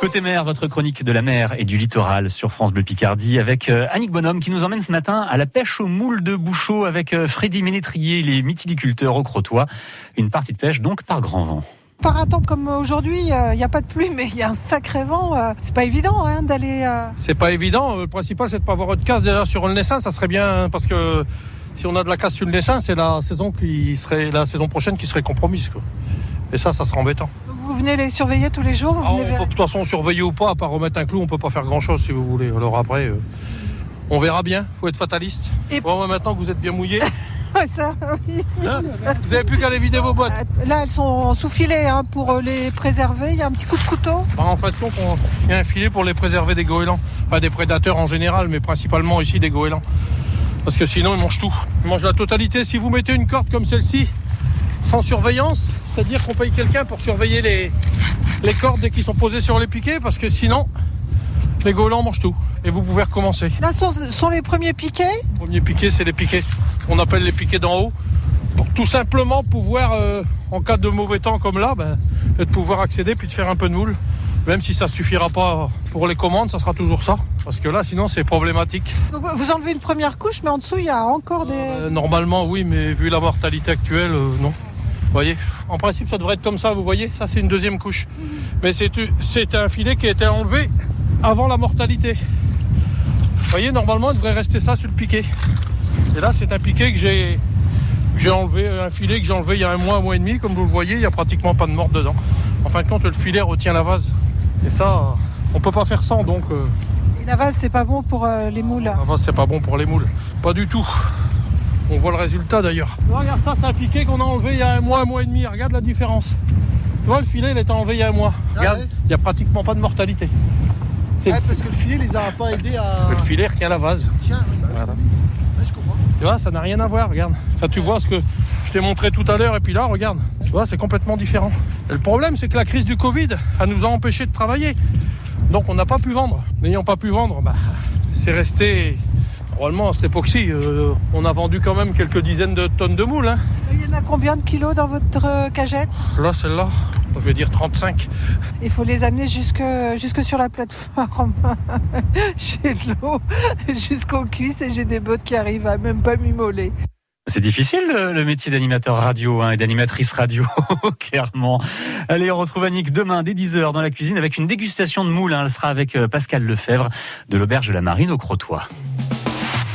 Côté mer, votre chronique de la mer et du littoral sur France Bleu Picardie avec euh, Annick Bonhomme qui nous emmène ce matin à la pêche aux moules de Bouchot avec euh, Freddy Ménétrier, les mytiliculteurs au Crotoy. Une partie de pêche donc par grand vent. Par un temps comme aujourd'hui, il n'y a pas de pluie, mais il y a un sacré vent. euh, C'est pas évident hein, d'aller. euh, C'est pas évident. Le principal, c'est de pas avoir de casse déjà sur le naissin. Ça serait bien parce que si on a de la casse sur le naissin, c'est la saison qui serait la saison prochaine qui serait compromise. Quoi. Et ça, ça serait embêtant. donc Vous venez les surveiller tous les jours vous Ah, on peut, de toute façon, surveiller ou pas, à part remettre un clou, on peut pas faire grand chose si vous voulez. Alors après, euh, on verra bien. Faut être fataliste. Et- Bon, ouais, maintenant que vous êtes bien mouillé, ça, oui. hein, vous n'avez plus qu'à aller vider vos bottes. Là, elles sont sous filet hein, pour euh, les préserver. Il y a un petit coup de couteau. Bah, en fin de compte, on- il y a un filet pour les préserver des goélands. Enfin, des prédateurs en général, mais principalement ici des goélands. Parce que sinon, ils mangent tout. Ils mangent la totalité. Si vous mettez une corde comme celle-ci, sans surveillance, c'est-à-dire qu'on paye quelqu'un pour surveiller les, les cordes dès qu'ils sont posés sur les piquets, parce que sinon, les goélands mangent tout. Et vous pouvez recommencer. Là sont, sont les premiers piquets? Le premier piquet, c'est les piquets. On appelle les piquets d'en haut. Pour tout simplement pouvoir, euh, en cas de mauvais temps comme là, ben, de pouvoir accéder puis de faire un peu de moule. Même si ça suffira pas pour les commandes, ça sera toujours ça. Parce que là, sinon, c'est problématique. Donc, vous enlevez une première couche, mais en dessous, il y a encore des. Euh, normalement, oui, mais vu la mortalité actuelle, euh, non. Vous voyez En principe, ça devrait être comme ça, vous voyez Ça, c'est une deuxième couche. Mais c'est un filet qui a été enlevé avant la mortalité. Vous voyez, normalement, il devrait rester ça sur le piquet. Et là, c'est un piquet que j'ai j'ai enlevé, un filet que j'ai enlevé il y a un mois, un mois et demi. Comme vous le voyez, il n'y a pratiquement pas de morte dedans. En fin de compte, le filet retient la vase. Et ça, on peut pas faire sans, donc euh, Et la vase, c'est pas bon pour euh, les moules. la vase, c'est pas bon pour les moules. Pas du tout. On voit le résultat d'ailleurs. Regarde ça, c'est un piquet qu'on a enlevé il y a un mois, un mois et demi. Regarde la différence. Tu vois, le filet, il a été enlevé il y a un mois. Regarde, ouais il n'y a pratiquement pas de mortalité. C'est Ouais, parce que le filet les a pas aidés à. le filet retient la vase. Tiens, bah oui. Voilà. Ouais, je comprends. Tu vois, ça n'a rien à voir, regarde. Ça, tu vois ce que je t'ai montré tout à l'heure, et puis là, regarde. Tu vois, c'est complètement différent. Et le problème, c'est que la crise du Covid, elle nous a empêchés de travailler. Donc, on n'a pas pu vendre. N'ayant pas pu vendre, bah, c'est resté. Normalement, à cette époque-ci, euh, on a vendu quand même quelques dizaines de tonnes de moules. hein. Il y en a combien de kilos dans votre euh, cagette? Là, celle-là, je vais dire 35. Il faut les amener jusque, jusque sur la plateforme. j'ai de l'eau jusqu'aux cuisses et j'ai des bottes qui arrivent à même pas m'immoler. C'est difficile le, métier d'animateur radio hein, et d'animatrice radio, clairement. Allez, on retrouve Annick demain dès 10h dans la cuisine avec une dégustation de moules. hein. Elle sera avec euh, Pascal Lefebvre de l'Auberge de la Marine au Crotoy.